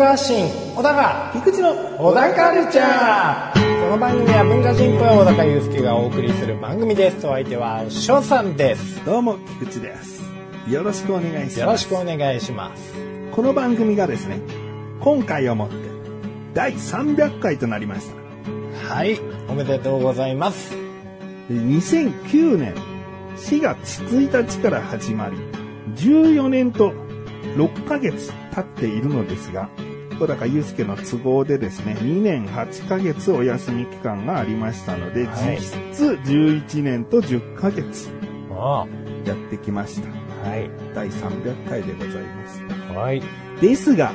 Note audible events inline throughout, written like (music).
化発信小高菊池の小高カルチャーこの番組は文化人っぽい小高祐介がお送りする番組ですお相手は翔さんですどうも、菊池です。よろしくお願いします。よろしくお願いしますこの番組がですね、今回をもって、第300回となりました。はいおめでとうございますで2009年4月1日から始まり、14年と6ヶ月経っているのですが、小高祐介の都合でですね、2年8ヶ月お休み期間がありましたので、はい実質11年と10ヶ月あやってきました。はい第300回でございます。はいですが、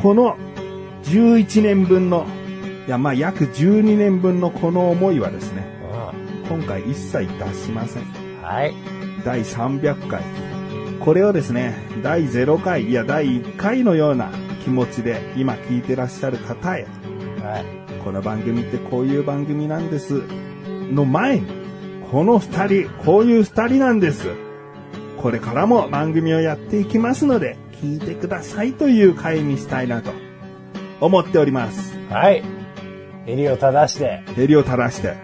この11年分の、いや、まあ約12年分のこの思いはですね、今回一切出しません。はい第300回。これをですね、第0回、いや第1回のような気持ちで今聞いてらっしゃる方へ、はいこの番組ってこういう番組なんです。の前に、この二人、こういう二人なんです。これからも番組をやっていきますので、聞いてくださいという回にしたいなと思っております。はい襟を正して襟を垂らして。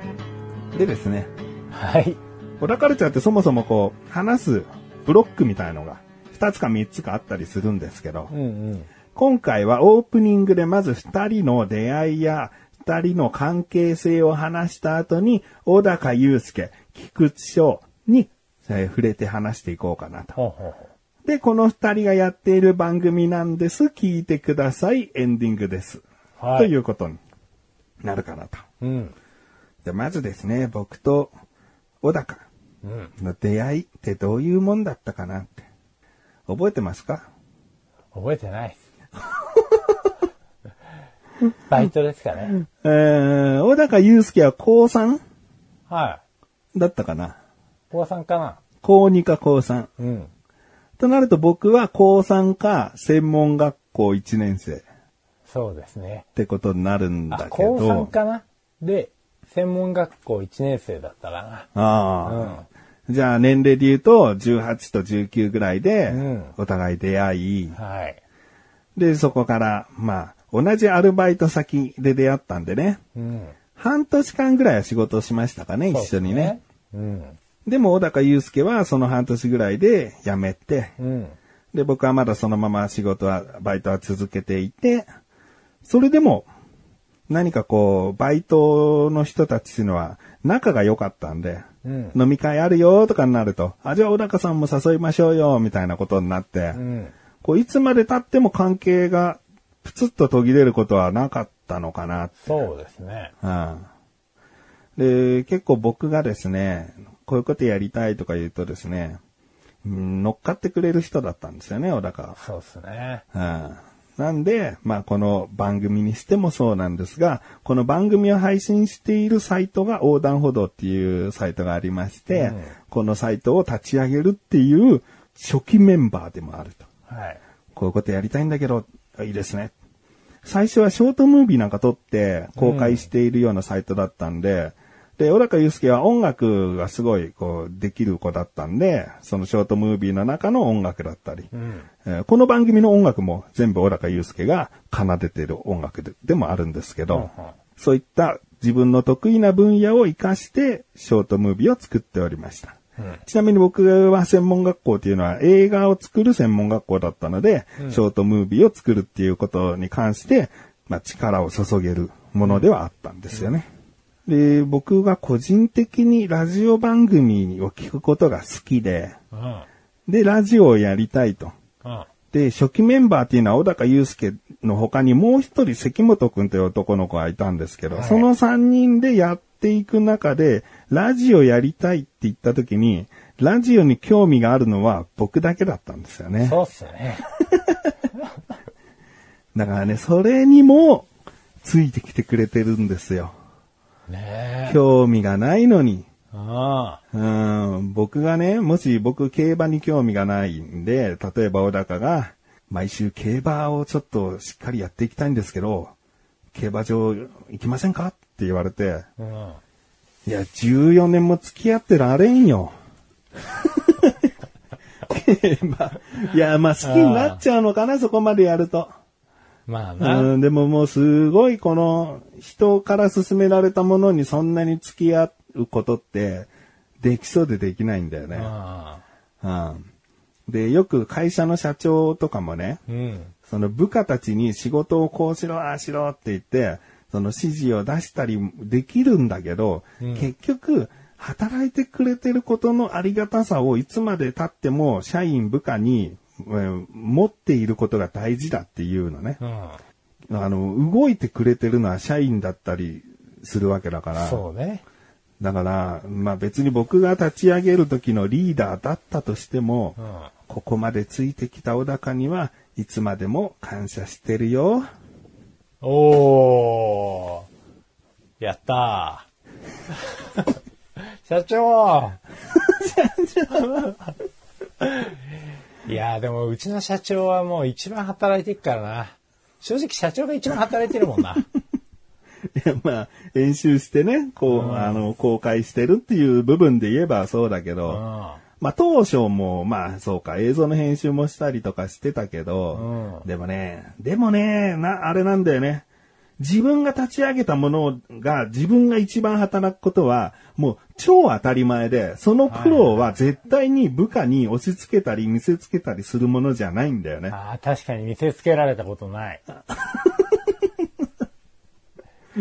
でですね、はい小田カルチャーってそもそもこう、話すブロックみたいのが二つか三つかあったりするんですけど、うんうん今回はオープニングでまず二人の出会いや二人の関係性を話した後に、小高祐介、菊池翔に、えー触れて話していこうかなと。ほうほうほで、この二人がやっている番組なんです。聞いてください。エンディングです。うはいということになるかなと。うんでまずですね、僕と小高うんの出会いってどういうもんだったかなって。覚えてますか？覚えてない (laughs) バイトですかね。えー、小高祐介は高 3? はい。だったかな？高さんかな。高2か高3。うん。となると僕は高3か専門学校1年生。っそうですね。てことになるんだあ、け高3ど。かな？で、専門学校1年生だったらああ、じゃあ年齢で言うと18と19ぐらいでうん。お互い出会い、な。はい。で、そこから、まあ、同じアルバイト先で出会ったんでね、うん。半年間ぐらいは仕事をしましたかね、一緒にね。そうですね。でも小高祐介はその半年ぐらいで辞めて、うん。うん。で、僕はまだそのまま仕事は、バイトは続けていて、それでも、何かこう、バイトの人たちっていうのは、仲が良かったんで、うん。飲み会あるよとかになると、あ、じゃあ小高さんも誘いましょうよ、みたいなことになって、うん。こう、いつまで経っても関係が、プツッと途切れることはなかったのかな、そうですね。うん。で、結構僕がですね、こういうことやりたいとか言うとですね、うん乗っかってくれる人だったんですよね、小高は。そうですね。うんなんで、まあこの番組にしてもそうなんですが、この番組を配信しているサイトが横断歩道っていうサイトがありまして、うんこのサイトを立ち上げるっていう初期メンバーでもあると。はい。こういうことやりたいんだけど、いいですね。最初はショートムービーなんか撮って公開しているようなサイトだったんで、で、小高祐介は音楽がすごいこうできる子だったんで、そのショートムービーの中の音楽だったり、うん。えーこの番組の音楽も全部小高祐介が奏でている音楽ででもあるんですけど、うんうんそういった自分の得意な分野を活かしてショートムービーを作っておりました。うんちなみに僕は専門学校っていうのは映画を作る専門学校だったので、ショートムービーを作るっていうことに関して、まあ、力を注げるものではあったんですよね。で、僕が個人的にラジオ番組を聞くことが好きで、うん。で、ラジオをやりたいと。うん。で、初期メンバーっていうのは小高祐介の他にもう一人関本くんという男の子がいたんですけど、はいその三人でやっていく中で、ラジオやりたいって言った時に、ラジオに興味があるのは僕だけだったんですよね。そうっすね。(laughs) だからね、それにもついてきてくれてるんですよ。ねえ。興味がないのに。あうん、僕がね、もし僕競馬に興味がないんで、例えば小高が、毎週競馬をちょっとしっかりやっていきたいんですけど、競馬場行きませんか？ってって言われて、うん。いや、14年も付き合ってられんよ。(laughs) まあいや、まあ好きになっちゃうのかな、そこまでやると。まあな。うん、でももうすごいこの人から勧められたものにそんなに付き合うことってできそうでできないんだよね。あうん、で、よく会社の社長とかもね、ーうん。その部下たちに仕事をこうしろ、ああしろって言って、その指示を出したりできるんだけど、うん結局、働いてくれてることのありがたさをいつまで経っても社員部下に、えー持っていることが大事だっていうのね。うん。あの、動いてくれてるのは社員だったりするわけだから。そうね。だから、まあ別に僕が立ち上げる時のリーダーだったとしても、うん。ここまでついてきた小高にはいつまでも感謝してるよ。おー。やったー。(laughs) 社長いやーでもうちの社長はもう一番働いてるからな。正直社長が一番働いてるもんな。(laughs) いや、まあ、演習してね、こう、あの、公開してるっていう部分で言えばそうだけうど、ん。まあ当初も、まあそうか、映像の編集もしたりとかしてたけど、うんでもね、でもね、な、あれなんだよね。自分が立ち上げたものが自分が一番働くことはもう超当たり前で、その苦労は絶対に部下に押し付けたり見せつけたりするものじゃないんだよね。ああ、確かに見せつけられたことない。(laughs)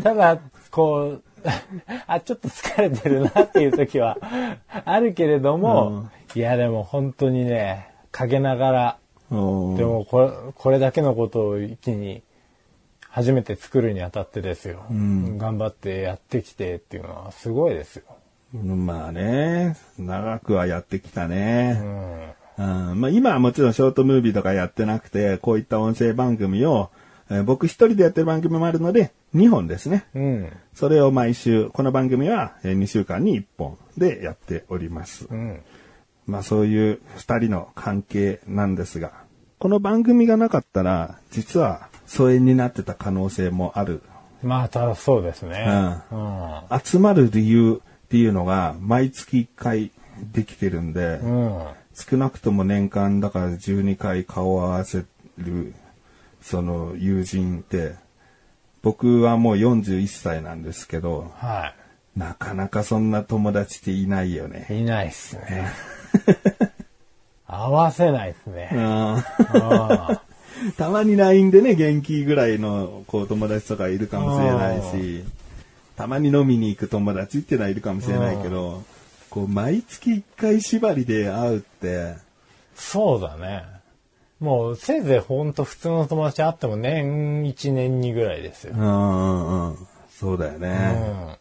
ただ、こう、(laughs) あ、ちょっと疲れてるなっていう時はあるけれども、いやでも本当にね、陰ながら、うんでもこれ、これだけのことを一気に初めて作るにあたってですよ。頑張ってやってきてっていうのはすごいですよ。まあね、長くはやってきたね。うん。うんまあ、今はもちろんショートムービーとかやってなくて、こういった音声番組を、えー僕一人でやってる番組もあるので、2本ですね。うん。それを毎週、この番組は2週間に1本でやっております。うん。まあそういう2人の関係なんですが、この番組がなかったら、実は疎遠になってた可能性もある。まあ、ただそうですね。うん。集まる理由っていうのが毎月1回できてるんで、うん。少なくとも年間だから12回顔を合わせる、その友人って、僕はもう41歳なんですけど、はなかなかそんな友達っていないよね。い。いないっすね。(laughs) 合わせないっすね。たまに LINE でね、元気ぐらいのこう友達とかいるかもしれないし、たまに飲みに行く友達ってのはいるかもしれないけど、こう毎月1回縛りで会うって、そうだね。もう、せいぜいほんと普通の友達あっても年1年2ぐらいですよう。んうんうん、そうだようね。ん。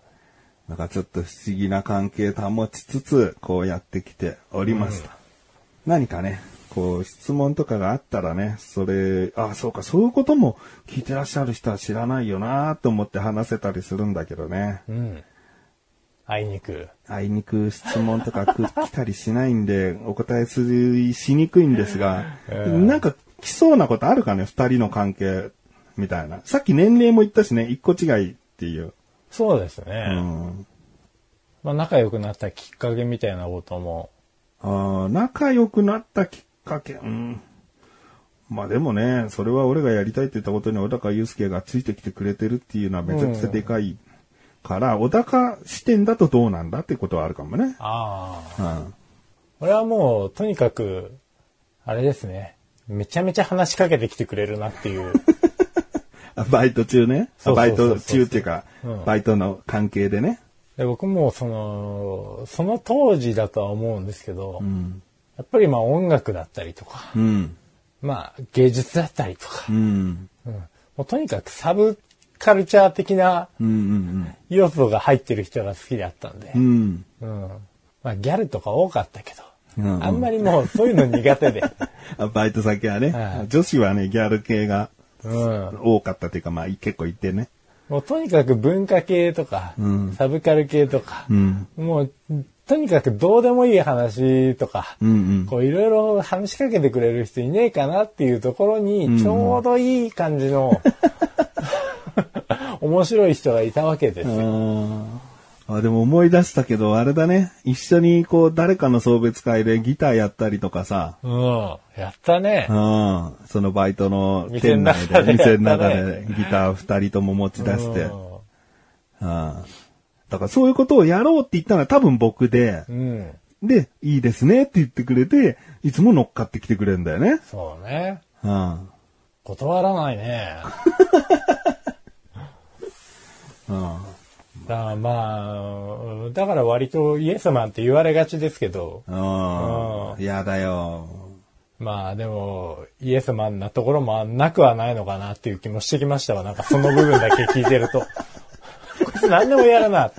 なんかちょっと不思議な関係保ちつつ、こうやってきておりますと。何かね、こう質問とかがあったらね、それ、あ、そうか、そういうことも聞いてらっしゃる人は知らないよなと思って話せたりするんだけどね。うん。あいにく。あいにく質問とかく来たりしないんで、(laughs) お答えする、しにくいんですが、なんか来そうなことあるかね、二人の関係みたいな。さっき年齢も言ったしね、一個違いっていう。そうですね。うんまあ、仲良くなったきっかけみたいなことも、ああ、仲良くなったきっかけ？うん。まあでもね、それは俺がやりたいって言ったことに小高祐介がついてきてくれてるっていうのはめちゃくちゃでかいから、小高視点だとどうなんだってことはあるかもね。ああ。うん。俺はもう、とにかく、あれですね。めちゃめちゃ話しかけてきてくれるなっていう。(laughs) あバイト中ね。バイト中っていうか、うんバイトの関係でね。で僕もその、その当時だとは思うんですけど、うん。やっぱりまあ音楽だったりとか、うん。まあ芸術だったりとかう、ん。うんもうとにかくサブカルチャー的な。要素が入ってる人が好きだったんでう、ん。うんまあギャルとか多かったけど、うんうんあんまりもうそういうの苦手で、(laughs) あバイト先はね、はい女子はね、ギャル系がうん、多かったっていうか、まあ結構いてね。もうとにかく文化系とか、うんサブカル系とか、うん。もうとにかくどうでもいい話とか、うんうん。こういろいろ話しかけてくれる人いねえかなっていうところに、ちょうどいい感じの、(laughs) 面白い人がいたわけですよ。うんあでも思い出したけど、あれだね。一緒にこう、誰かの送別会でギターやったりとかさ。うん。やったねう。ん。そのバイトの店内で、店の中でギター二人とも持ち出して。ううん。だからそういうことをやろうって言ったのは多分僕で、ん。うん。で、いいですねって言ってくれて、いつも乗っかってきてくれるんだよね。そうね。うん。断らないね。(laughs) うん。だからまあ、だから割とイエスマンって言われがちですけど、うん。やだよ。まあでも、イエスマンなところもなくはないのかなっていう気もしてきましたわ。なんかその部分だけ聞いてると。(laughs) こいつ何でもやるな。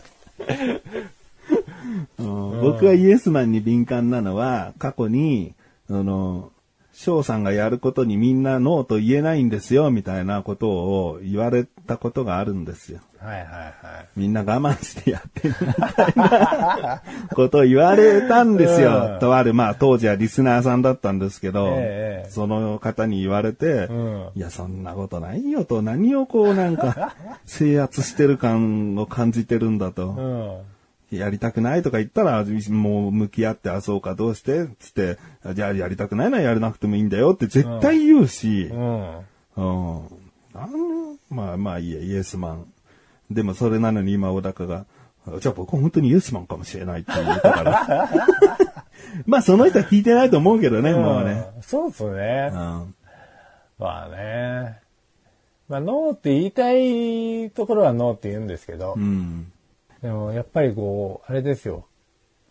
うん僕はイエスマンに敏感なのは、過去に、あの、翔さんがやることにみんなノーと言えないんですよ、みたいなことを言われたことがあるんですよ。はいはいはい。みんな我慢してやってるみたいなことを言われたんですよ。うんとある、まあ当時はリスナーさんだったんですけど、ええその方に言われて、うんいや、そんなことないよと、何をこうなんか制圧してる感を感じてるんだと。うん。やりたくないとか言ったら、もう向き合って、あ、そうか、どうしてつって、じゃあやりたくないならやらなくてもいいんだよって絶対言うし、うん。うん。あの、まあまあいいや、イエスマン。でもそれなのに今小高が、じゃあ僕は本当にイエスマンかもしれないって言ったから。(laughs) まあその人は聞いてないと思うけどね、もうね。うんそうですねう。ん。まあね。まあ、ノーって言いたいところはノーって言うんですけど、うん。でもやっぱりこう、あれですよ。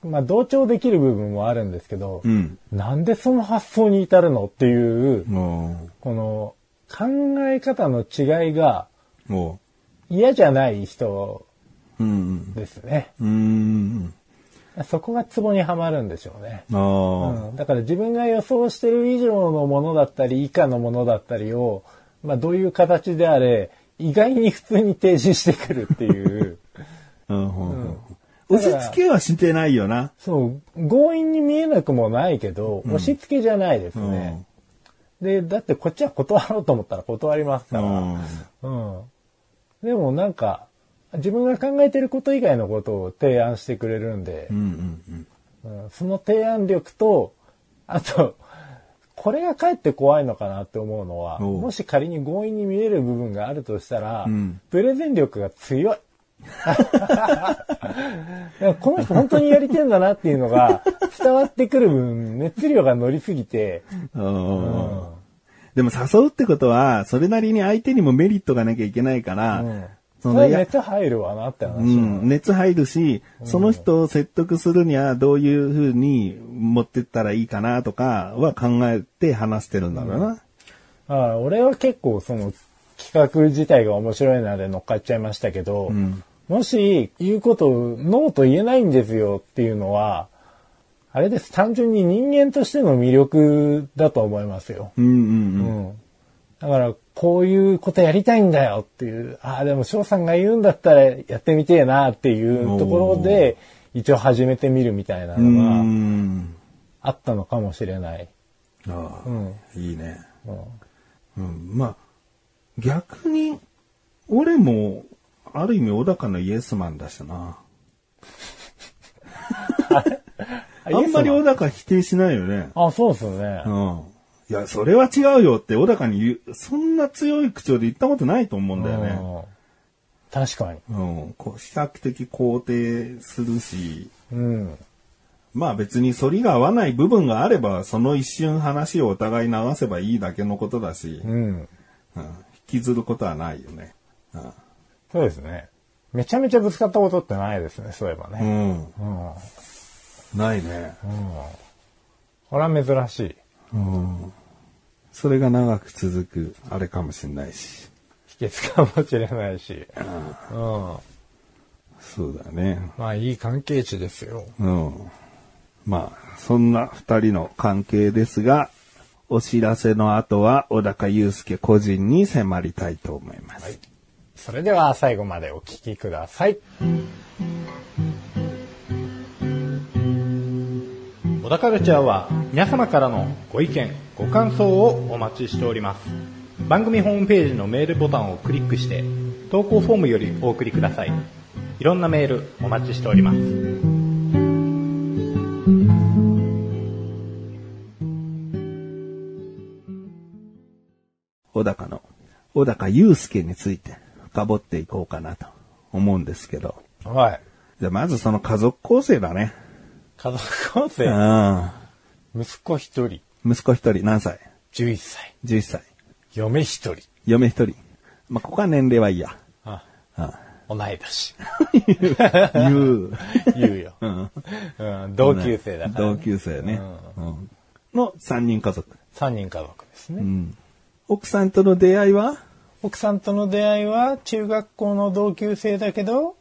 まあ、同調できる部分もあるんですけど、うん。なんでその発想に至るのっていう、もこの考え方の違いがう、も嫌じゃない人う、うん。ですね。うん。そこがツボにはまるんでしょうね。うん、だから自分が予想してる以上のものだったり以下のものだったりを、まあどういう形であれ、意外に普通に提示してくるっていう、(laughs) うん。押し付けはしてないよな。そう、強引に見えなくもないけど、押し付けじゃないですね。で、だってこっちは断ろうと思ったら断りますから。うん。うん。でもなんか、自分が考えてること以外のことを提案してくれるんでう、んうんうんその提案力と、あと、これがかえって怖いのかなって思うのは、もし仮に強引に見える部分があるとしたら、うんプレゼン力が強い。この人本当にやりてんだなっていうのが伝わってくる分、熱量が乗りすぎて、うん。うんでも誘うってことは、それなりに相手にもメリットがなきゃいけないから、うんその熱入るわなって話。うん、熱入るし、その人を説得するにはどういうふうに持ってったらいいかなとかは考えて話してるんだろうな。ああ俺は結構その企画自体が面白いので乗っかっちゃいましたけど、んもし言うことをノーと言えないんですよっていうのは、あれです。単純に人間としての魅力だと思いますよ。うんうんううん。ん。だから、こういうことやりたいんだよっていう、ああ、でも翔さんが言うんだったらやってみてえなっていうところで、一応始めてみるみたいなうのがん。あったのかもしれない。ああうん。いいね。うんうん。まあ、逆に、俺も、ある意味小高のイエスマンだしな。(laughs) あんまり小高否定しないよね。あ、そうですねう。ん。いや、それは違うよって小高に言う、そんな強い口調で言ったことないと思うんだよね。うん確かに。うん。こう比較的肯定するし、うん。まあ別に反りが合わない部分があれば、その一瞬話をお互い流せばいいだけのことだし、うん。うん引きずることはないよね。そうですね。めちゃめちゃぶつかったことってないですね、そういえばうね。ん。うん。ないね。これは珍しい。うん。それが長く続く、あれかもしれないし。秘訣かもしれないし。うん。そうだね。まあ、いい関係値ですよ。うん。まあ、そんな二人の関係ですが、お知らせの後は小高祐介個人に迫りたいと思います。それでは最後までお聞きください。小田カルチャーは皆様からのご意見、ご感想をお待ちしております。番組ホームページのメールボタンをクリックして、投稿フォームよりお送りください。いろんなメールお待ちしております。小高の、小高祐介について深掘っていこうかなと思うんですけど。はい。じゃあまずその家族構成だね。家族構う成、ん。息子一人、息子一人何歳？11歳。?11 歳。嫁一人。嫁一人。まあ、ここは年齢はいいや。あ、あ同い年。(laughs) 言う。(laughs) 言うよ。うん。うん、同級生だから、同級生ね。うん。の三人家族。3人家族ですね、うん。奥さんとの出会いは？奥さんとの出会いは中学校の同級生だけど、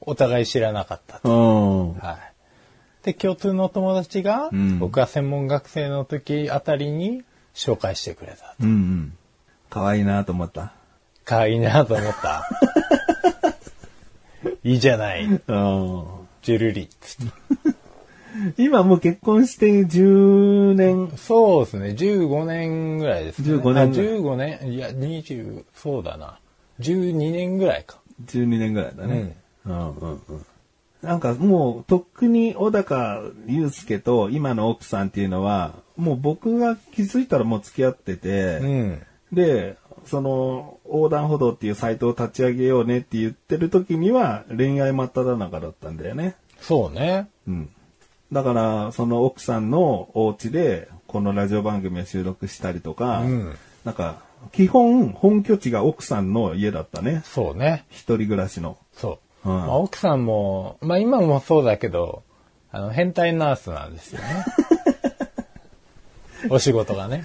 お互い知らなかったと。うん。はい。で、共通の友達が、うん僕が専門学生の時あたりに紹介してくれた。うんうん。可愛いなと思った？可愛いなと思った？(laughs) いいじゃない。うん。ジュルリ。今もう結婚して10年？そうですね。15年ぐらいですね。15年あ15年いや、20、そうだな。12年ぐらいか。12年ぐらいだね。うんうんうん。なんかもう、とっくに小高祐介と今の奥さんっていうのは、もう僕が気づいたらもう付き合ってて、うん。で、その、横断歩道っていうサイトを立ち上げようねって言ってる時には、恋愛真っ只中だったんだよね。そうね。うん。だから、その奥さんのお家で、このラジオ番組を収録したりとか、うんなんか、基本、本拠地が奥さんの家だったね。そうね。一人暮らしの。そう。うんまあ、奥さんも、まあ今もそうだけど、あの、変態ナースなんですよね。(laughs) お仕事がね。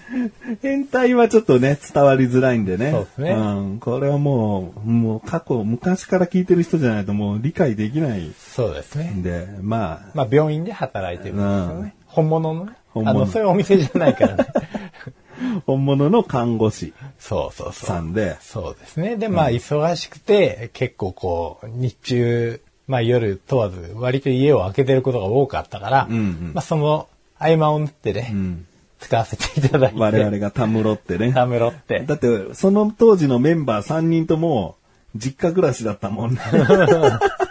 変態はちょっとね、伝わりづらいんでね。そうですねん。これはもう、もう過去、昔から聞いてる人じゃないともう理解できないそうですね。んで、まあ、まあ病院で働いてるんですよね。本物のね。本物あの、そういうお店じゃないからね。(laughs) (laughs) 本物の看護師そうそうそう。さんで、そうですね。で、まあ、忙しくて、結構こう、日中、まあ夜問わず、割と家を開けてることが多かったから、うんうんまあその合間を縫ってね、うん使わせていただいて。我々がたむろってね。たむろって。だって、その当時のメンバー3人とも、実家暮らしだったもんね。(laughs)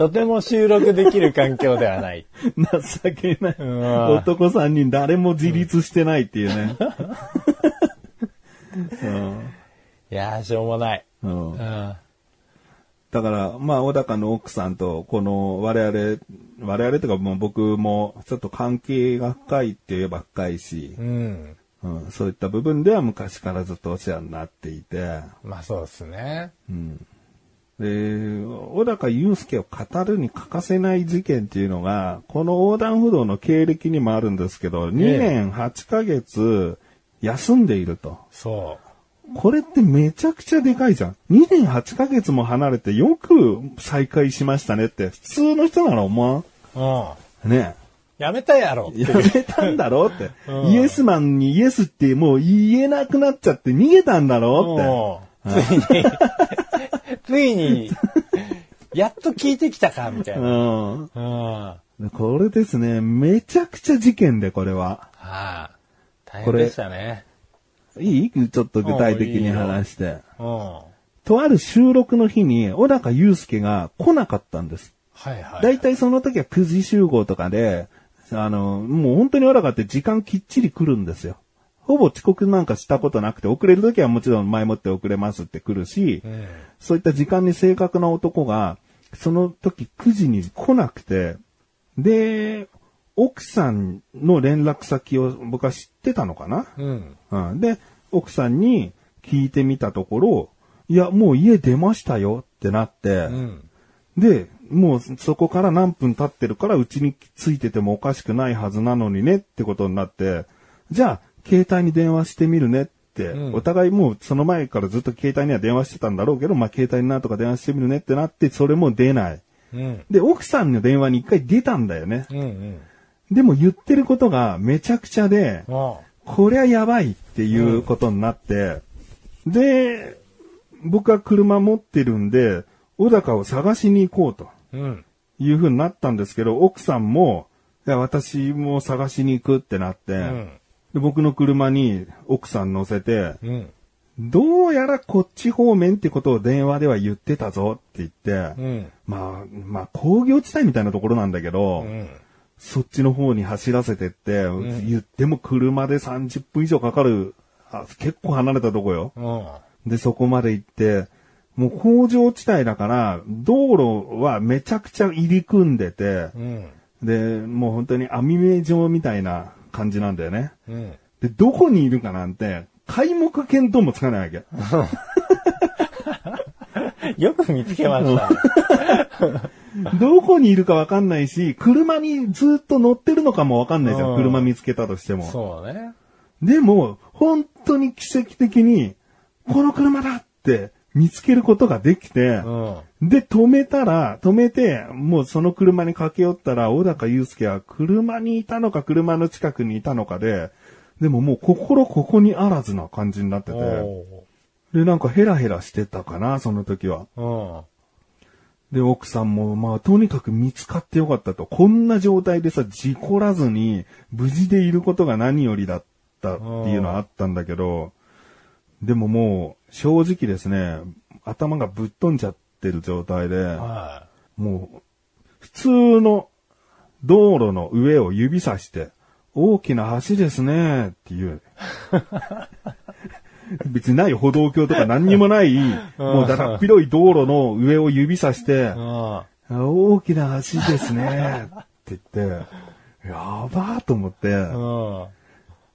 とても収録できる環境ではない。(laughs) 情けない。うん男3人誰も自立してないっていうね。(laughs) いやー、しょうもない。うん。だから、まあ、小高の奥さんと、この我々、我々とかもう僕もちょっと関係が深いって言えば深いしう、ん。うん、そういった部分では昔からずっとお世話になっていて、まあそうですね。うん。で、小高祐介を語るに欠かせない事件っていうのが、この横断歩道の経歴にもあるんですけど、2年8ヶ月休んでいると。そこれってめちゃくちゃでかいじゃん。2年8ヶ月も離れてよく再会しましたねって、普通の人なら思わう。うん。んねやめたやろや。めたんだろうって、うんイエスマンにイエスってもう言えなくなっちゃって逃げたんだろうって。うんついに、ついに、やっと聞いてきたか、みたいな。うん。うん。はこれですね、めちゃくちゃ事件で、これは。あ、大変でしたね。いいちょっと具体的に話して。うん。はとある収録の日に、小高祐介が来なかったんです。いはい。だいたいその時は9時集合とかで、あの、もう本当に小高って時間きっちり来るんですよ。ほぼ遅刻なんかしたことなくて、遅れる時はもちろん前もって遅れますって来るし、うん。そういった時間に正確な男が、その時9時に来なくて、で、奥さんの連絡先を僕は知ってたのかな？うん。うん。で、奥さんに聞いてみたところ、いや、もう家出ましたよってなって、うん。で、もうそこから何分経ってるからうちについててもおかしくないはずなのにねってことになって、じゃあ、携帯に電話してみるねって、うんお互いもうその前からずっと携帯には電話してたんだろうけど、まあ携帯になんとか電話してみるねってなって、それも出ない。うん。で、奥さんの電話に一回出たんだよね。うん。うん。でも言ってることがめちゃくちゃで、もこりゃやばいっていうことになって、で、僕は車持ってるんで、小高を探しに行こうとう。うん。いう風になったんですけど、奥さんも、いや、私も探しに行くってなって、うん。で僕の車に奥さん乗せて、うん。どうやらこっち方面ってことを電話では言ってたぞって言って、うん。まあ、まあ工業地帯みたいなところなんだけど、うん。そっちの方に走らせてって、言っても車で30分以上かかる、あ結構離れたとこよ。うん。で、そこまで行って、もう工場地帯だから、道路はめちゃくちゃ入り組んでて、うん。で、もう本当に網目状みたいな感じなんだよね。うん。で、どこにいるかなんて、皆目見当もつかないわけ。(laughs) よく見つけましたね。どこにいるかわかんないし、車にずっと乗ってるのかもわかんないじゃん車見つけたとしても。そうね。でも、本当に奇跡的に、この車だって見つけることができて、うん。で、止めたら、止めて、もうその車に駆け寄ったら、小高祐介は車にいたのか、車の近くにいたのかで、でももう心ここにあらずな感じになってて、おで、なんかヘラヘラしてたかな、その時は。で、奥さんも、まあ、とにかく見つかってよかったと。こんな状態でさ、事故らずに、無事でいることが何よりだったっていうのはあったんだけど、でももう、正直ですね、頭がぶっ飛んじゃってる状態で、はもう、普通の道路の上を指さして、大きな橋ですね、っていう。(laughs) 別にない歩道橋とか何にもない、もうだらっ広い道路の上を指さして大きな橋ですね、って言って、やばーと思って、うん。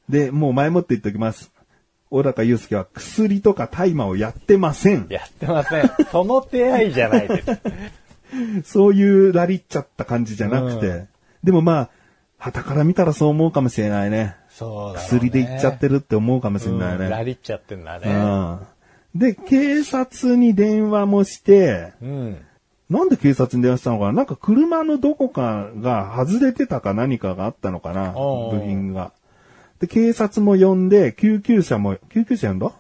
で、もう前もって言っておきます。小高祐介は薬とか大麻をやってません。やってません。その手合いじゃないです。(laughs) そういうラリっちゃった感じじゃなくて。うでもまあ、旗から見たらそう思うかもしれないね。そうね薬でいっちゃってるって思うかもしれないうんラね。リっちゃってんだうね。ん。で、警察に電話もして、うん。なんで警察に電話したのかな？なんか車のどこかが外れてたか何かがあったのかな？部品が。で、警察も呼んで、救急車も、救急車呼んだ？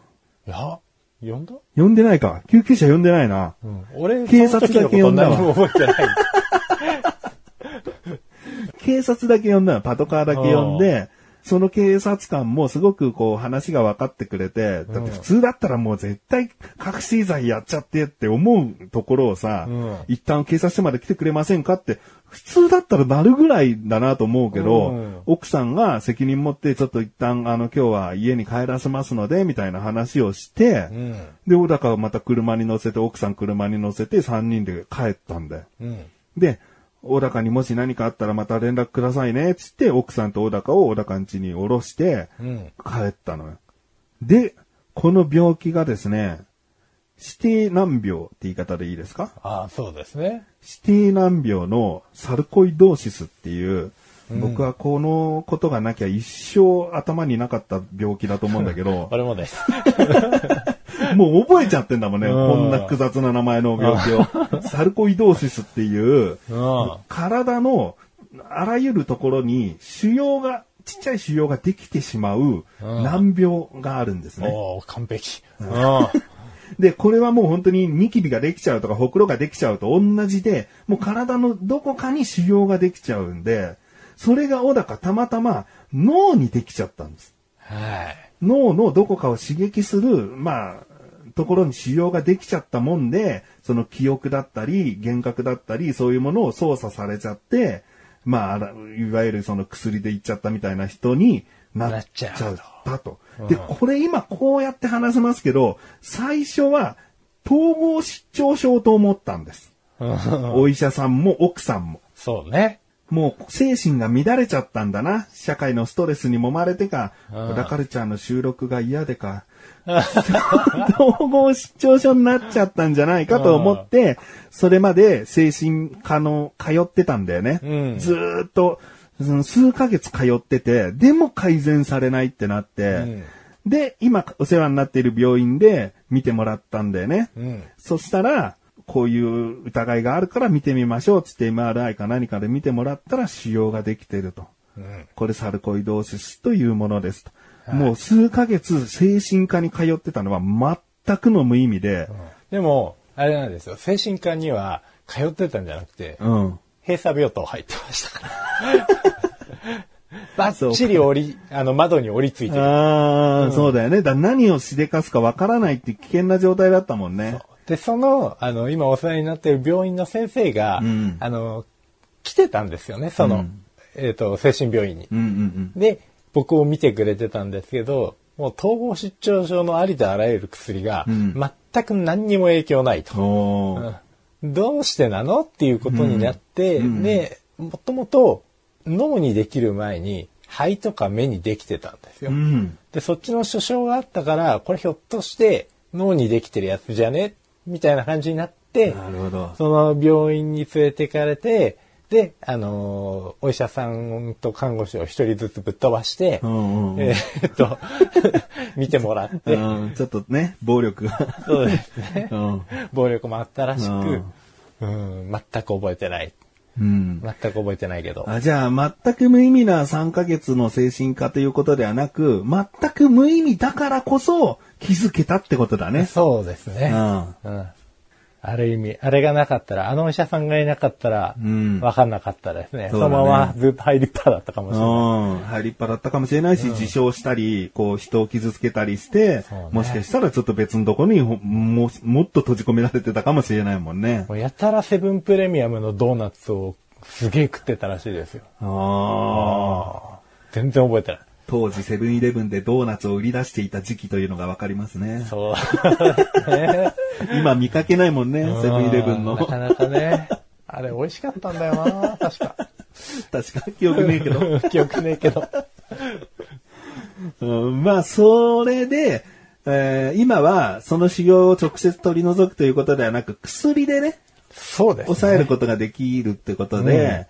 いや、呼んだ？呼んでないか。救急車呼んでないな。うん。俺、警察だけ呼んだ何も覚えてない。(laughs) 警察だけ呼んだの、パトカーだけ呼んで、その警察官もすごくこう話が分かってくれて、だって普通だったらもう絶対隠し罪やっちゃってって思うところをさ、うん一旦警察署まで来てくれませんかって、普通だったらなるぐらいだなと思うけど、うん奥さんが責任持ってちょっと一旦あの今日は家に帰らせますので、みたいな話をして、うん。で、小高がまた車に乗せて、奥さん車に乗せて3人で帰ったんだよ。うん。で、小高にもし何かあったらまた連絡くださいね、つって奥さんと小高を小高ん家に降ろしてうん。帰ったのよ。で、この病気がですね、指定難病って言い方でいいですか？ああ、そうですね。指定難病のサルコイドーシスっていう、僕はこのことがなきゃ一生頭になかった病気だと思うんだけど、(laughs) 俺もです。(laughs) (laughs) もう覚えちゃってんだもんね。うんこんな複雑な名前の病気を。サルコイドーシスっていう、うん。体のあらゆるところに腫瘍が、ちっちゃい腫瘍ができてしまう難病があるんですね。完璧。うん。(laughs) で、これはもう本当にニキビができちゃうとか、ほくろができちゃうと同じで、もう体のどこかに腫瘍ができちゃうんで、それが小高たまたま脳にできちゃったんです。はい。脳のどこかを刺激する、まあ、ところに腫瘍ができちゃったもんで、その記憶だったり、幻覚だったり、そういうものを操作されちゃって、まあいわゆるその薬でいっちゃったみたいな人になっちゃったと。で、これ今こうやって話せますけど、最初は統合失調症と思ったんです。(laughs) お医者さんも奥さんも。そうね。もう精神が乱れちゃったんだな。社会のストレスに揉まれてか、うん小田カルチャーの収録が嫌でか、(laughs) 統合失調症になっちゃったんじゃないかと思って、それまで精神科の通ってたんだよね。うんずーっと、その数ヶ月通ってて、でも改善されないってなって、で、今お世話になっている病院で見てもらったんだよね。うん。そしたら、こういう疑いがあるから見てみましょうつって MRI か何かで見てもらったら腫瘍ができてると。うん。これサルコイドーシスというものですと。もう数ヶ月精神科に通ってたのは全くの無意味で、でも、あれなんですよ。精神科には通ってたんじゃなくて、うん。閉鎖病棟入ってましたから。(laughs) バッチリ折り、あの、窓に折り付いてる。ああ、そうだよね。だ何をしでかすかわからないって危険な状態だったもんね。で、その、あの、今お世話になっている病院の先生が、うんあの、来てたんですよね、その、うんえっ、と、精神病院に。うんうんで、僕を見てくれてたんですけど、もう統合失調症のありとあらゆる薬が、うん全く何にも影響ないうん。と。うんどうしてなのっていうことになって、うんで、もともと脳にできる前に肺とか目にできてたんですよ。うん。で、そっちの所掌があったから、これひょっとして脳にできてるやつじゃね？みたいな感じになって。その病院に連れてかれて、で、あのーお医者さんと看護師を一人ずつぶっ飛ばして、うんうんうんえーっと、(laughs) 見てもらって、うん、ちょっとね、暴力が。そうですね。うん。暴力もあったらしく、ううん、全く覚えてない。うん。全く覚えてないけど。あじゃあ、全く無意味な3ヶ月の精神科ということではなく、全く無意味だからこそ気づけたってことだね。そうですね。うん。うん。ある意味、あれがなかったら、あのお医者さんがいなかったら、うんわかんなかったですね。そだねのままずっと入りっぱだったかもしれない。うん。入りっぱだったかもしれないし、自傷したり、こう人を傷つけたりして、ねもしかしたらちょっと別のところにほももっと閉じ込められてたかもしれないもんね。やたらセブンプレミアムのドーナツをすげえ食ってたらしいですよ。ああ。全然覚えてない。当時セブンイレブンでドーナツを売り出していた時期というのがわかりますね。そう。ね今見かけないもんね、セブンイレブンの。なかなかね。あれ美味しかったんだよな、確か。(laughs) 確か記憶ねえけど。(laughs) 記憶ねえけど。うん、まあ、それで、えー今はその修行を直接取り除くということではなく、薬でね、そうです、ね。抑えることができるってことで、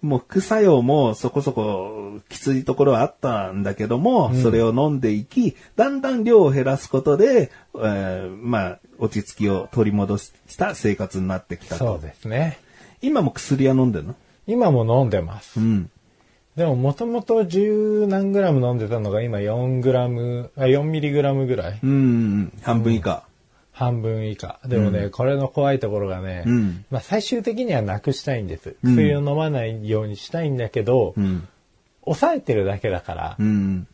もう副作用もそこそこきついところはあったんだけども、それを飲んでいき、だんだん量を減らすことで、えーまあ、落ち着きを取り戻した生活になってきたと。そうですね。今も薬は飲んでるの？今も飲んでます。うん。でももともと10何グラム飲んでたのが今4グラム、あ、4ミリグラムぐらい。うんうん、半分以下。半分以下。でもね、これの怖いところがね、うんまあ最終的にはなくしたいんです。うん薬を飲まないようにしたいんだけど、うん。抑えてるだけだから、うん。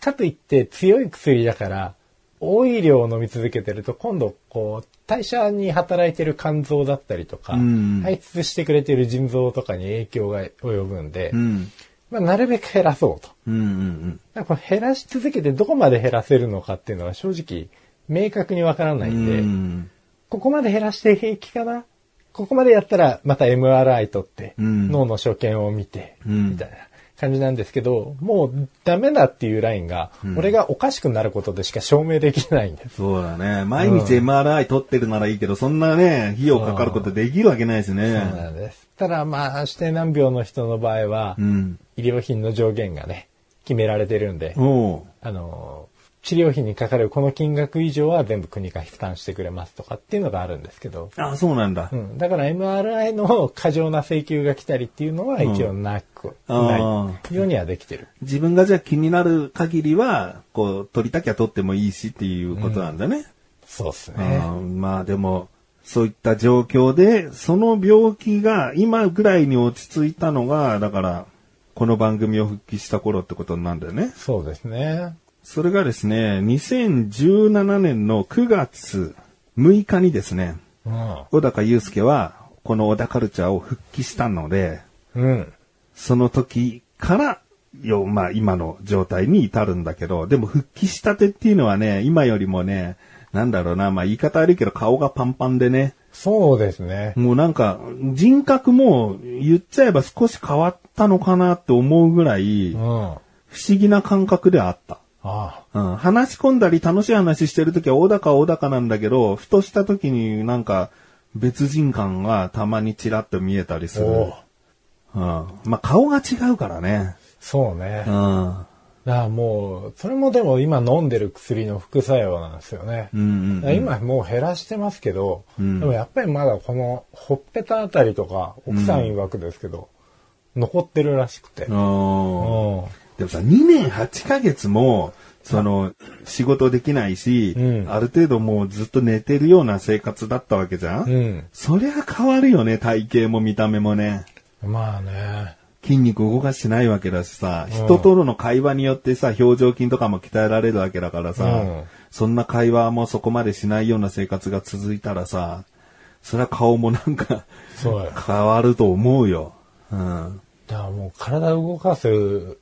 かといって強い薬だから、多い量を飲み続けてると今度こう代謝に働いてる肝臓だったりとか、うん排出してくれてる腎臓とかに影響が及ぶんで、うん。まあ、なるべく減らそうと。減らし続けてどこまで減らせるのかっていうのは正直明確にわからないんで、うん。ここまで減らして平気かな？ここまでやったらまた MRI 取って、うん脳の所見を見て、うんみたいな感じなんですけど、もうダメだっていうラインが、俺がおかしくなることでしか証明できないんです。そうだね。毎日 MRI 取ってるならいいけど、そんなね、費用かかることできるわけないしそうなね。んです。ただまあ、指定難病の人の場合は、うん。医療品の上限がね、決められてるんで、あの、治療費にかかるこの金額以上は全部国が負担してくれますとかっていうのがあるんですけど、あ、そうなんだう。ん、だから MRI の過剰な請求が来たりっていうのは一応なく、うんないあようにはできてる。自分がじゃあ気になる限りは、こう、取りたきゃ取ってもいいしっていうことなんだね。そうですあね。ーまあでも、そういった状況で、その病気が今ぐらいに落ち着いたのが、だから、この番組を復帰した頃ってことになるんだよね。そうですね。それがですね、2017年の9月6日にですね、うん。小高祐介は、この小田カルチャーを復帰したので、うん。その時から、よ、まあ今の状態に至るんだけど、でも復帰したてっていうのはね、今よりもね、なんだろうな、まあ言い方悪いけど顔がパンパンでね、そうですね。もうなんか人格も言っちゃえば少し変わったのかなって思うぐらいうん。不あ思議な感覚であった。あ。うん、話し込んだり楽しい話してるときは小高は小高なんだけど、ふとしたときになんか別人感がたまにちらっと見えたりする。おううん、まあ顔が違うからね。そうね。うだかん。らもう、それもでも今飲んでる薬の副作用なんですよね。うんうんだから今もう減らしてますけど、うんでもやっぱりまだこのほっぺたあたりとか、奥さん曰くですけど、残ってるらしくて。うん。うんでもさ、2年8ヶ月も、その、仕事できないし、うんある程度もうずっと寝てるような生活だったわけじゃん、うん。そりゃ変わるよね、体型も見た目もね。まあね。筋肉動かしてないわけだしさ、人との会話によってさ、表情筋とかも鍛えられるわけだからさ、うんそんな会話もそこまでしないような生活が続いたらさ、そりゃ顔もなんか。変わると思うよ。うん。だからもう体を動かす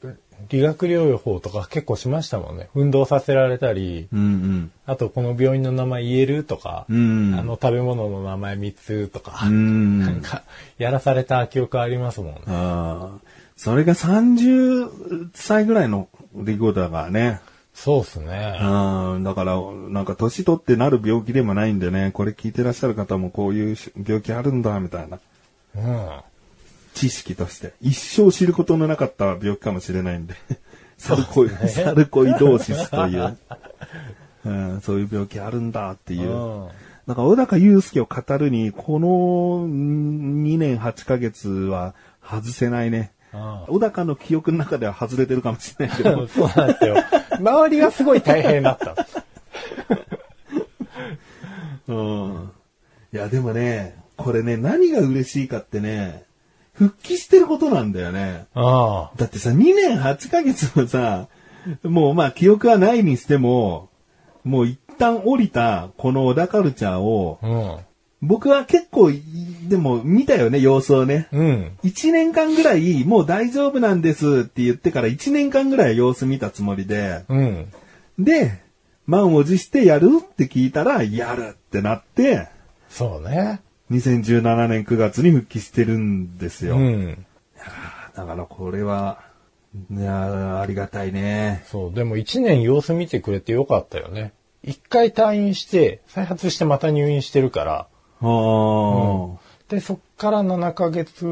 理学療法とか結構しましたもんね。運動させられたり、うんあとこの病院の名前言えるとか、うん。あの食べ物の名前3つとか、うん。なんかやらされた記憶ありますもんね。それが30歳ぐらいの出来事だからね。そうっすね。うん。だから、なんか年取ってなる病気でもないんでね、これ聞いてらっしゃる方もこういう病気あるんだ、みたいなうん。知識として。一生知ることのなかった病気かもしれないんで。(laughs) サルコイ、サルコイドーシスという、(laughs) うん、そういう病気あるんだっていう。うんだから、小高祐介を語るに、この2年8ヶ月は外せないね。あ小高の記憶の中では外れてるかもしれないけど。(laughs) そうなんですよ。周りがすごい大変だった。うん。いや、でもね、これね、何が嬉しいかってね、復帰してることなんだよね。あだってさ、2年8ヶ月もさ、もうまあ記憶はないにしても、もう一旦降りたこの小田カルチャーを、あ。うん。僕は結構、でも見たよね、様子をね。うん。一年間ぐらい、もう大丈夫なんですって言ってから一年間ぐらい様子見たつもりで、うん。で、満を持してやるって聞いたら、やるってなって、そうね。2017年9月に復帰してるんですよ。うん。だからこれは、いやーありがたいね。そう。でも一年様子見てくれてよかったよね。一回退院して、再発してまた入院してるから。あーで、そっから7ヶ月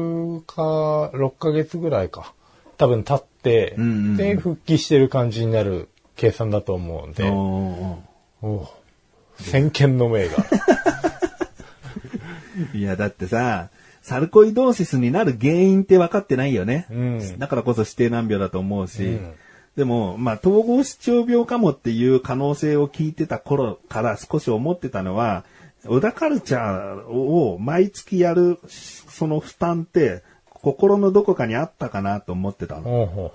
か、6ヶ月ぐらいか。多分経って、うんうんで、復帰してる感じになる計算だと思うんで、おおう先見の明が。(laughs) ー (laughs) いや、だってさ、サルコイドーシスになる原因って分かってないよね。うんだからこそ指定難病だと思うし。うんでも、まあ、統合失調病かもっていう可能性を聞いてた頃から少し思ってたのは、小田カルチャーを毎月やる、その負担って、心のどこかにあったかなと思ってたの。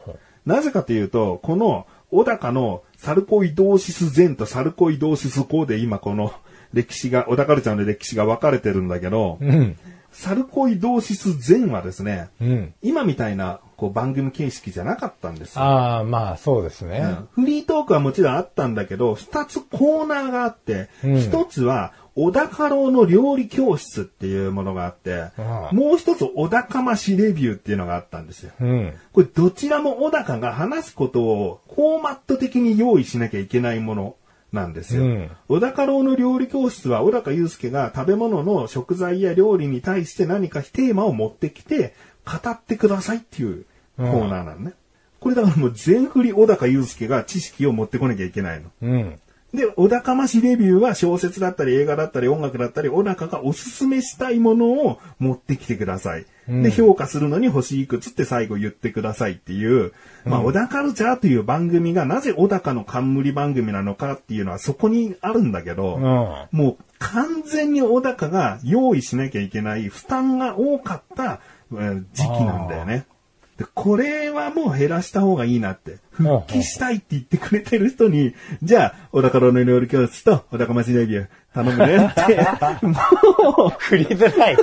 なぜかというと、この小高のサルコイドーシス前とサルコイドーシス後で今この歴史が、小高カルチャーの歴史が分かれてるんだけど、うん。サルコイドーシス前はですね、うん。今みたいなこう番組形式じゃなかったんですよ。ああ、まあ、そうですね。うんフリートークはもちろんあったんだけど、二つコーナーがあって、うん一つは、小高郎の料理教室っていうものがあって、ああもう一つ小高ましレビューっていうのがあったんですよ。うん。これどちらも小高が話すことをフォーマット的に用意しなきゃいけないものなんですよ。うん小高郎の料理教室は小高祐介が食べ物の食材や料理に対して何かテーマを持ってきて語ってくださいっていうコーナーなのね。これだからもう全振り小高祐介が知識を持ってこなきゃいけないの。うん。で、小高ましレビューは小説だったり映画だったり音楽だったり、小高がおすすめしたいものを持ってきてください。で、評価するのに星いくつって最後言ってくださいっていう、まあ、小高カルチャーという番組がなぜ小高の冠番組なのかっていうのはそこにあるんだけど、うん。もう完全に小高が用意しなきゃいけない負担が多かったえー時期なんだよね。で、これはもう減らした方がいいなって。復帰したいって言ってくれてる人に、じゃあ、小高郎の料理教室と小高町デビュー頼むねって、(laughs) も振りづらい。う、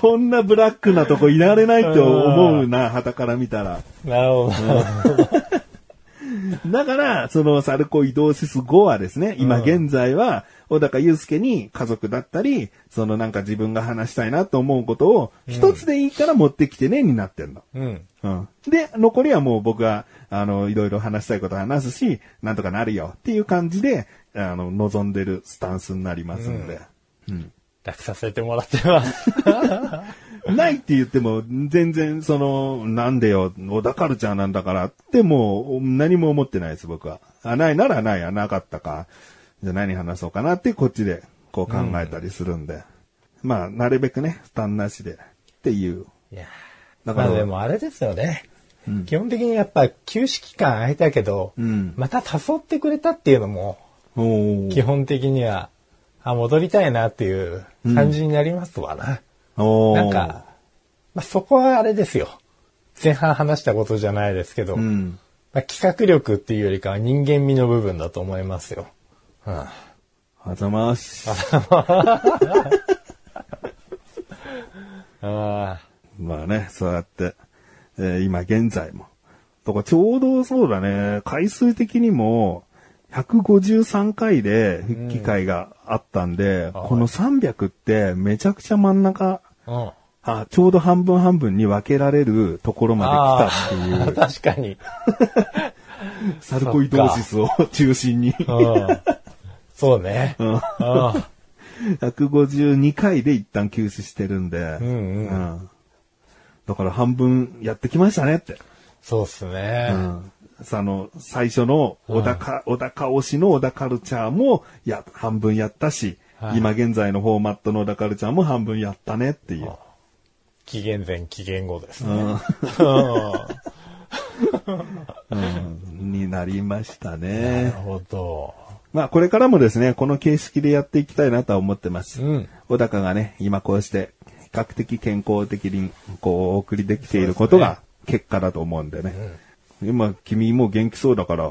こんなブラックなとこいられないと思うな、旗から見たら。なるほど。だから、そのサルコイドーシス後はですね、今現在は、小高祐介に家族だったり、そのなんか自分が話したいなと思うことを、一つでいいから持ってきてね、になってんの。うん。うん。で、残りはもう僕が、あの、いろいろ話したいこと話すし、なんとかなるよっていう感じで、あの、望んでるスタンスになりますんで。楽させてもらってます。(laughs) ないって言っても、全然、その、なんでよ、小田カルチャーなんだからってもう、何も思ってないです、僕は。あ、ないならない、あ、なかったか。じゃあ何話そうかなって、こっちで、こう考えたりするんで。まあ、なるべくね、負担なしで、っていう。いやだから、まあでもあれですよね。基本的にやっぱ休止期間空いたけど、うんまた誘ってくれたっていうのも、基本的には、あ、戻りたいなっていう感じになりますわな。おーなんか、まあ、そこはあれですよ。前半話したことじゃないですけど、うん。まあ、企画力っていうよりかは人間味の部分だと思いますよ。うん。あざます。(laughs) あまあね、そうやって、えー今現在も。だからちょうどそうだね、回数的にも、153回で復帰会があったんで、はいこの300ってめちゃくちゃ真ん中、あ。うん。あ、ちょうど半分半分に分けられるところまで来たっていう、(laughs) 確かに。(laughs) サルコイドーシスを中心に。うん。そうね。うんうん。152回で一旦休止してるんで、うんうんうんだから半分やってきましたねって。そうっすね。うんその、最初の小高、小高推しの小田カルチャーも、や、半分やったし、はい今現在のフォーマットの小田カルチャーも半分やったねっていう。紀元前、紀元後ですね。うんうん (laughs) うんになりましたなるね。ほど。まあ、これからもですね、この形式でやっていきたいなとは思ってます。うん。小高がね、今こうして、比較的健康的に、こう、お送りできていることが結果だと思うんでね。今、君も元気そうだから、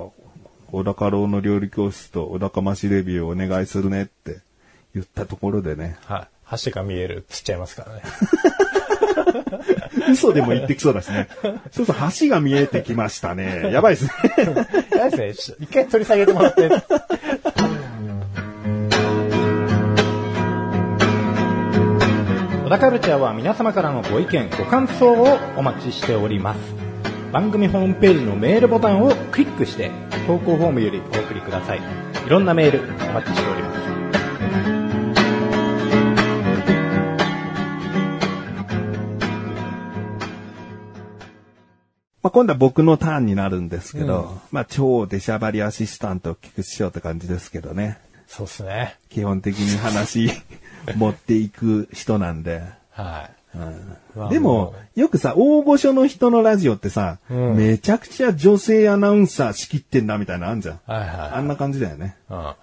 小高郎の料理教室と小高ましレビューをお願いするねって言ったところでね。はい。橋が見えるっつっちゃいますからね。(laughs) (laughs) 嘘でも言ってきそうだしね。そうそう、橋が見えてきましたね。(laughs) やばいですね。やですね。一回取り下げてもらって。小田カルチャーは皆様からのご意見、ご感想をお待ちしております。番組ホームページのメールボタンをクリックして、投稿フォームよりお送りください。いろんなメールお待ちしております。まあ、今度は僕のターンになるんですけど、まあ、超出しゃばりアシスタントを菊池翔って感じですけどね。そうっすね。基本的に話持っていく人なんで。はい。うんまあでも、よくさ、大御所の人のラジオってさ、うんめちゃくちゃ女性アナウンサー仕切ってんなみたいなのあんじゃん。はいはい。あんな感じだよね。うん (laughs)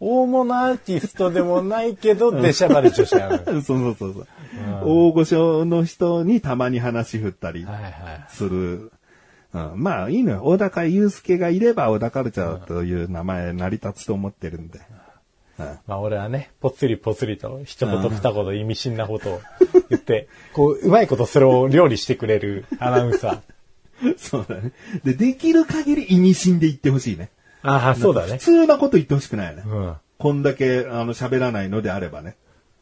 大物アーティストでもないけど、出しゃばる女子なの。(laughs) そうそうそうそう。大御所の人にたまに話振ったりはいはい。する。うん、まあいいのよ。小高祐介がいれば小高カルチャーという名前成り立つと思ってるんで。うんまあ俺はね、ぽつりぽつりと一言二言意味深なことを言って、こう、うまいことそれを料理してくれる (laughs) アナウンサー。そうだね。で、できる限り意味深で言ってほしいね。ああ、そうだ普ね。通なこと言ってほしくないよね。うん。わこんだけ、あの、喋らないのであればね。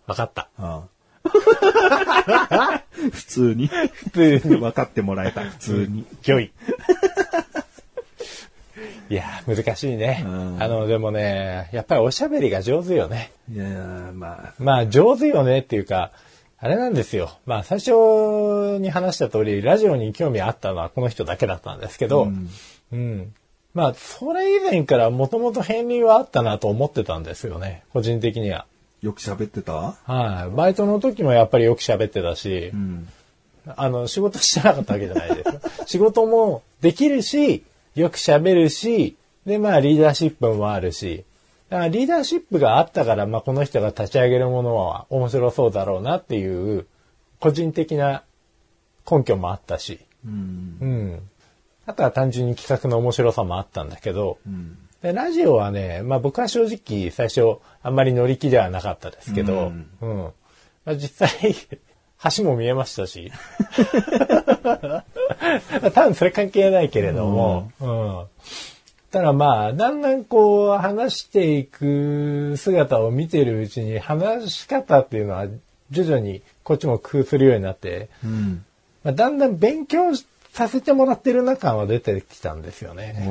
かった。うん (laughs) 普通に。普通に。分かってもらえた、普通に。ギョイ。いやー、難しいね。うんあの、でもね、やっぱりおしゃべりが上手よね。いやーまあ、まあ、上手よねっていうか、あれなんですよ。まあ、最初に話した通り、ラジオに興味あったのはこの人だけだったんですけど、うん。まあ、それ以前からもともと片鱗はあったなと思ってたんですよね。個人的には。よく喋ってた？はい。バイトの時もやっぱりよく喋ってたし、うん。あの、仕事してなかったわけじゃないですよ。(laughs) 仕事もできるし、よく喋るし、で、まあ、リーダーシップもあるし、だからリーダーシップがあったから、まあ、この人が立ち上げるものは面白そうだろうなっていう、個人的な根拠もあったし、うん。うん。あとは単純に企画の面白さもあったんだけど、うん。でラジオはね、まあ僕は正直最初あんまり乗り気ではなかったですけど、うん。まあ、実際、(laughs) 橋も見えましたし、(laughs) 多分それ関係ないけれども、うん。ただまあ、だんだんこう話していく姿を見てるうちに話し方っていうのは徐々にこっちも工夫するようになって、うん。まあ、だんだん勉強させてもらってるな感は出てきたんですよね。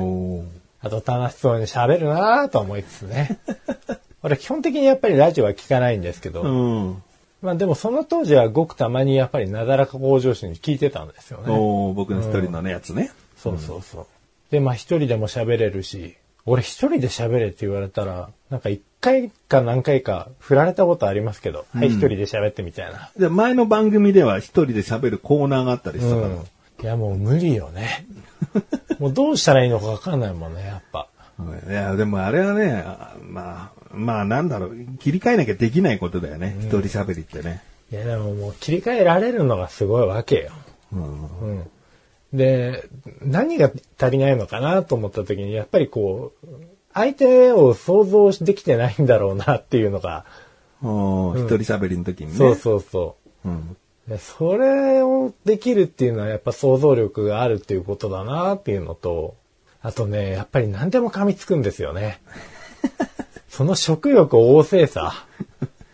あと楽しそうに喋るなぁと思いつつね。(laughs) 俺基本的にやっぱりラジオは聞かないんですけど、うん。まあでもその当時はごくたまにやっぱりなだらか向上心に聞いてたんですよね。おー僕の一人のね、やつね。そうそうそう。で、まあ一人でも喋れるし、俺一人で喋れって言われたら、なんか一回か何回か振られたことありますけど、はい一人で喋ってみたいな。で、前の番組では一人で喋るコーナーがあったりしたから。うん。いやもう無理よね。(laughs) もうどうしたらいいのかわかんないもんね、やっぱ。いや、でもあれはね、あまあ、まあなんだろう、切り替えなきゃできないことだよね。一人喋りってね。いやでももう切り替えられるのがすごいわけよ。うんうん。で、何が足りないのかなと思った時に、やっぱりこう、相手を想像できてないんだろうなっていうのが、おー一人喋りの時にね。そうそうそう。うん。でそれをできるっていうのはやっぱ想像力があるっていうことだなっていうのと、あとね、やっぱり何でも噛みつくんですよね。(laughs) その食欲旺盛さ。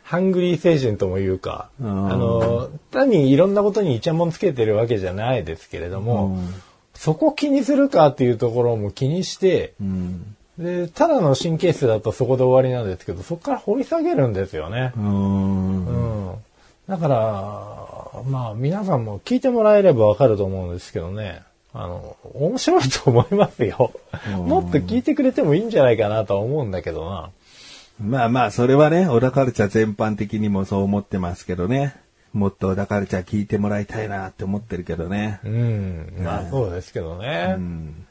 ハングリー精神とも言うか。あうんの、単にいろんなことにイチャモンつけてるわけじゃないですけれども、うんそこ気にするかっていうところも気にして、うん。で、ただの神経質だとそこで終わりなんですけど、そこから掘り下げるんですよね。うん。うん。だから、まあ皆さんも聞いてもらえればわかると思うんですけどね。あの、面白いと思いますよ。もっと聞いてくれてもいいんじゃないかなとは思うんだけどな。まあまあ、それはね、小田カルチャー全般的にもそう思ってますけどね。もっと小田カルチャー聞いてもらいたいなって思ってるけどね。うん。まあそうですけどね。うん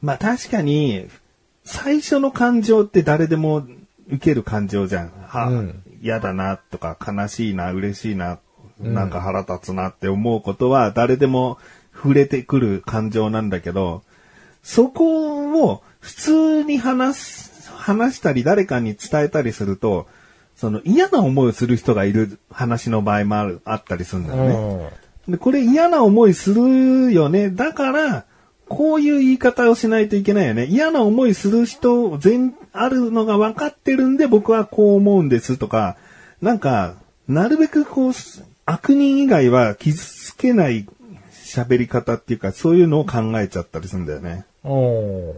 まあ確かに、最初の感情って誰でも受ける感情じゃん。は、うん嫌だなとか悲しいな、嬉しいな、なんか腹立つなって思うことは誰でも触れてくる感情なんだけど、そこを普通に話す、話したり誰かに伝えたりすると、その嫌な思いをする人がいる話の場合もある、あったりするんだよね。うん。で、これ嫌な思いするよね。だから、こういう言い方をしないといけないよね。嫌な思いする人全、あるのが分かってるんで僕はこう思うんですとか、なんか、なるべくこう、悪人以外は傷つけない喋り方っていうか、そういうのを考えちゃったりするんだよね。おー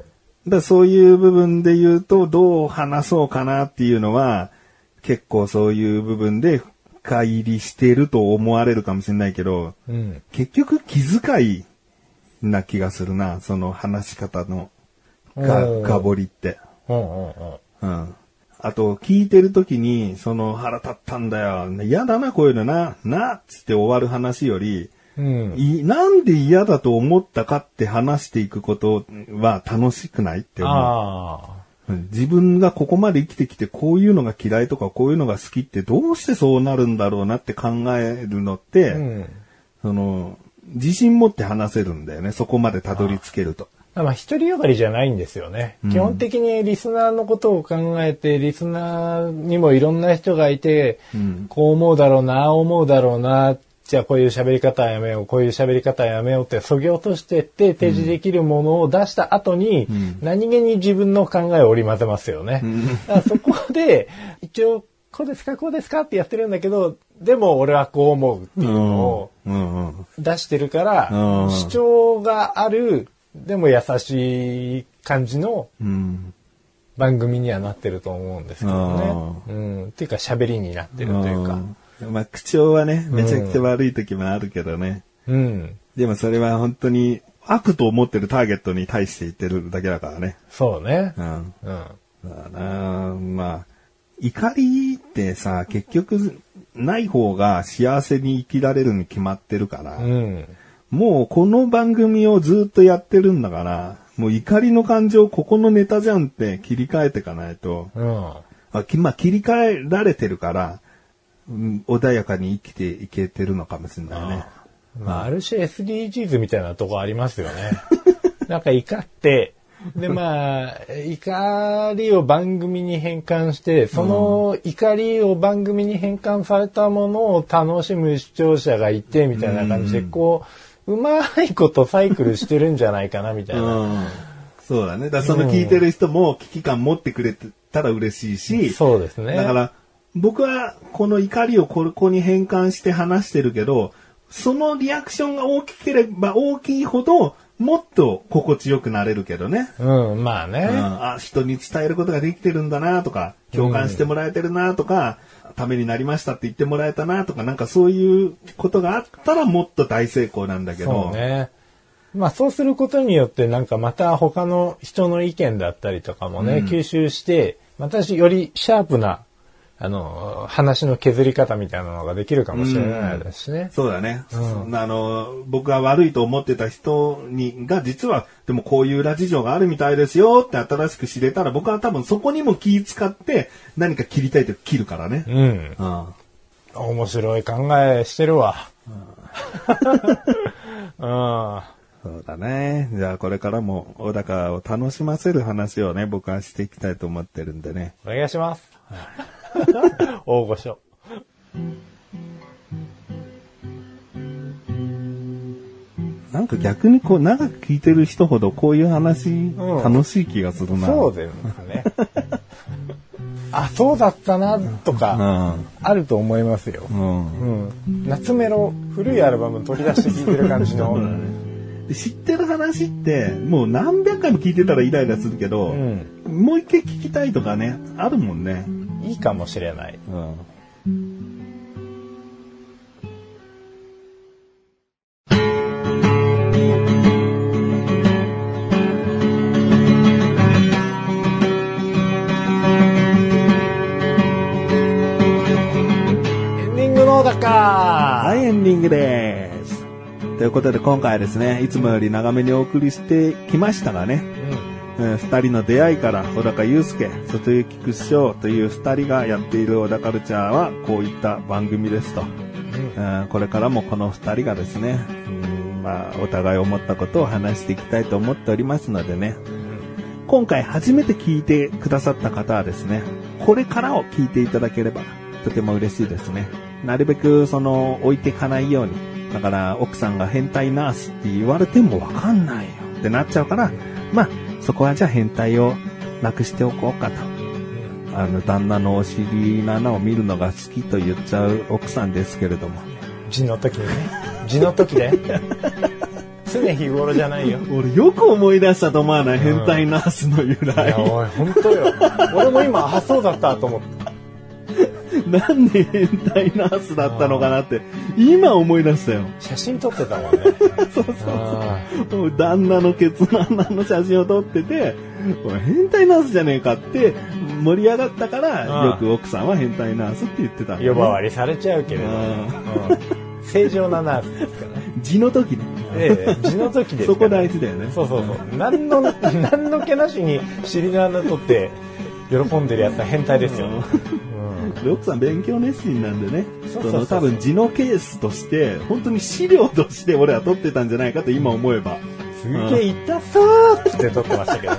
だからそういう部分で言うと、どう話そうかなっていうのは、結構そういう部分で深入りしてると思われるかもしれないけど、うん。結局気遣いな気がするな、その話し方のがおー深掘りって。うんうんうん。うん。あと、聞いてる時に、その腹立ったんだよ。嫌だな、こういうのな。な、っつって終わる話より、うん。いなんで嫌だと思ったかって話していくことは楽しくないって思う。自分がここまで生きてきてこういうのが嫌いとかこういうのが好きってどうしてそうなるんだろうなって考えるのって、うん。その、自信持って話せるんだよね。そこまでたどり着けると。まあ、一人よがりじゃないんですよね。基本的にリスナーのことを考えて、リスナーにもいろんな人がいて、んこう思うだろうな、思うだろうな、じゃあこういう喋り方はやめよう、こういう喋り方はやめようって、そぎ落としてって提示できるものを出した後に、何気に自分の考えを織り交ぜますよね。だからそこで、一応、こうですか、こうですかってやってるんだけど、でも俺はこう思うっていうのを。出してるから、うん主張がある、でも優しい感じのうん。番組にはなってると思うんですけどね。うん。っていうか喋りになってるというか。うんまあ、口調はね、めちゃくちゃ悪い時もあるけどね。うん。でもそれは本当に悪と思ってるターゲットに対して言ってるだけだからね。そうねう。ん。うん。だなまあ、怒りってさ、結局、ない方が幸せに生きられるに決まってるから、うん。もうこの番組をずっとやってるんだから、もう怒りの感情ここのネタじゃんって切り替えていかないと、うん。あきまあ、切り替えられてるから、うん穏やかに生きていけてるのかもしれないね。まあ、ある種 SDGs みたいなとこありますよね。(laughs) なんか怒って、で、まあ、怒りを番組に変換して、その怒りを番組に変換されたものを楽しむ視聴者がいて、みたいな感じで、こう、うまいことサイクルしてるんじゃないかな、みたいな。うん。そうだね。だその聞いてる人も危機感持ってくれてたら嬉しいし、そうですね。だから、僕はこの怒りをここに変換して話してるけど、そのリアクションが大きければ大きいほど、もっと心地よくなれるけどね。うん、まあうん、ね。あ、人に伝えることができてるんだなとか、共感してもらえてるなとか、ためになりましたって言ってもらえたなとか、なんかそういうことがあったらもっと大成功なんだけど。そうね。まあそうすることによってなんかまた他の人の意見だったりとかもね、吸収して、またよりシャープな、あの、話の削り方みたいなのができるかもしれないですしね。そうだね。あの、僕が悪いと思ってた人に、が実は、でもこういう裏事情があるみたいですよって新しく知れたら、僕は多分そこにも気使って何か切りたいと切るからね。うん。うん。面白い考えしてるわ。(laughs) うん。そうだね。じゃあこれからも小高を楽しませる話をね、僕はしていきたいと思ってるんでね。お願いします。大御所。なんか逆にこう長く聞いてる人ほどこういう話ん楽しい気がするな。そうだよね。(laughs) あ、そうだったな、とか、あると思いますよ。うん。うん。うん。夏メロ、古いアルバム取り出して聴いてる感じの。で知ってる話って、もう何百回も聞いてたらイライラするけど、うん。もう一回聞きたいとかね、あるもんね。いいかもしれない。うん。エンディングのだかはい、エンディングです。ということで今回はですね、いつもより長めにお送りしてきましたがね、えー二人の出会いから小高祐介、外行菊師匠という二人がやっている小田カルチャーはこういった番組ですと。えーこれからもこの二人がですね、うんまあ、お互い思ったことを話していきたいと思っておりますのでね、今回初めて聞いてくださった方はですね、これからを聞いていただければとても嬉しいですね。なるべくその置いていかないように。だから奥さんが変態ナースって言われてもわかんないよってなっちゃうから、まあそこはじゃあ変態をなくしておこうかと。あの旦那のお尻の穴を見るのが好きと言っちゃう奥さんですけれども。字の時にね。字の時で。(laughs) 常日頃じゃないよ。俺よく思い出したと思わない？変態ナースの由いや、来。おい、本当よ。俺も今、あ、そうだったと思って。(laughs) なんで変態ナースだったのかなって、今思い出したよ。写真撮ってたもんね。(laughs) そうそうあそう。旦那のケツの穴の写真を撮ってて、変態ナースじゃねえかって盛り上がったから、うんよく奥さんは変態ナースって言ってたね呼ばわりされちゃうけれど。正常なナースですからね。(laughs) 字の時ね。ええ、字の時ですそこ大事だよね。そうそうそう。何の、何の気なしに尻の穴取って喜んでるやつは変態ですよ。うんで奥さん勉強熱心なんでね、多分字のケースとして、本当に資料として俺は撮ってたんじゃないかと今思えば。すげえ痛そうって撮ってましたけどね。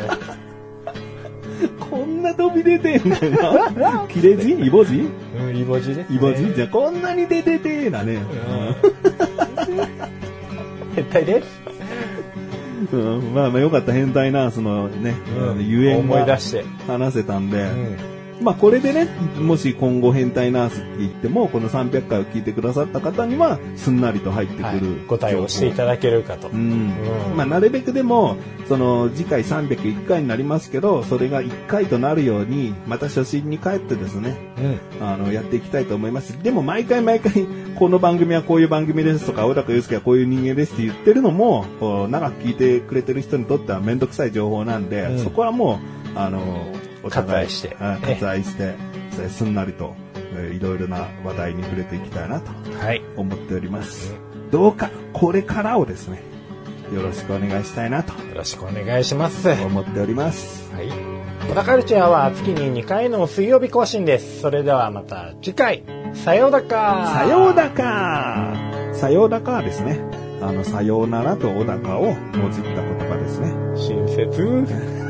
(laughs) こんな飛び出てみたいな。切れ字？イボ字？うん、イボ字です、ね。イボ字？じゃあこんなに出ててなね。変態です。うん、まあまあよかった変態ナースのね、うんゆえん思い出がして。話せたんで、うん。まあこれでね、もし今後変態ナースって言っても、この300回を聞いてくださった方には、すんなりと入ってくる、はい。ご対応していただけるかと。うん。うんまあなるべくでも、その次回301回になりますけど、それが1回となるように、また初心に帰ってですね、うん。あの、やっていきたいと思います。でも毎回毎回、この番組はこういう番組ですとか、小高祐介はこういう人間ですって言ってるのも、こう長く聞いてくれてる人にとってはめんどくさい情報なんで、うんそこはもう、あの、割愛してはい割愛して、すんなりと、えーいろいろな話題に触れていきたいなとはい。思っております。どうか、これからをですね、よろしくお願いしたいなとよろしくお願いします。はい。思っております。小田カルチャーは月に2回の水曜日更新です。それではまた次回、さようだかさようだかさようだかですね。あの、さようならとおだかをもじった言葉ですね。親切。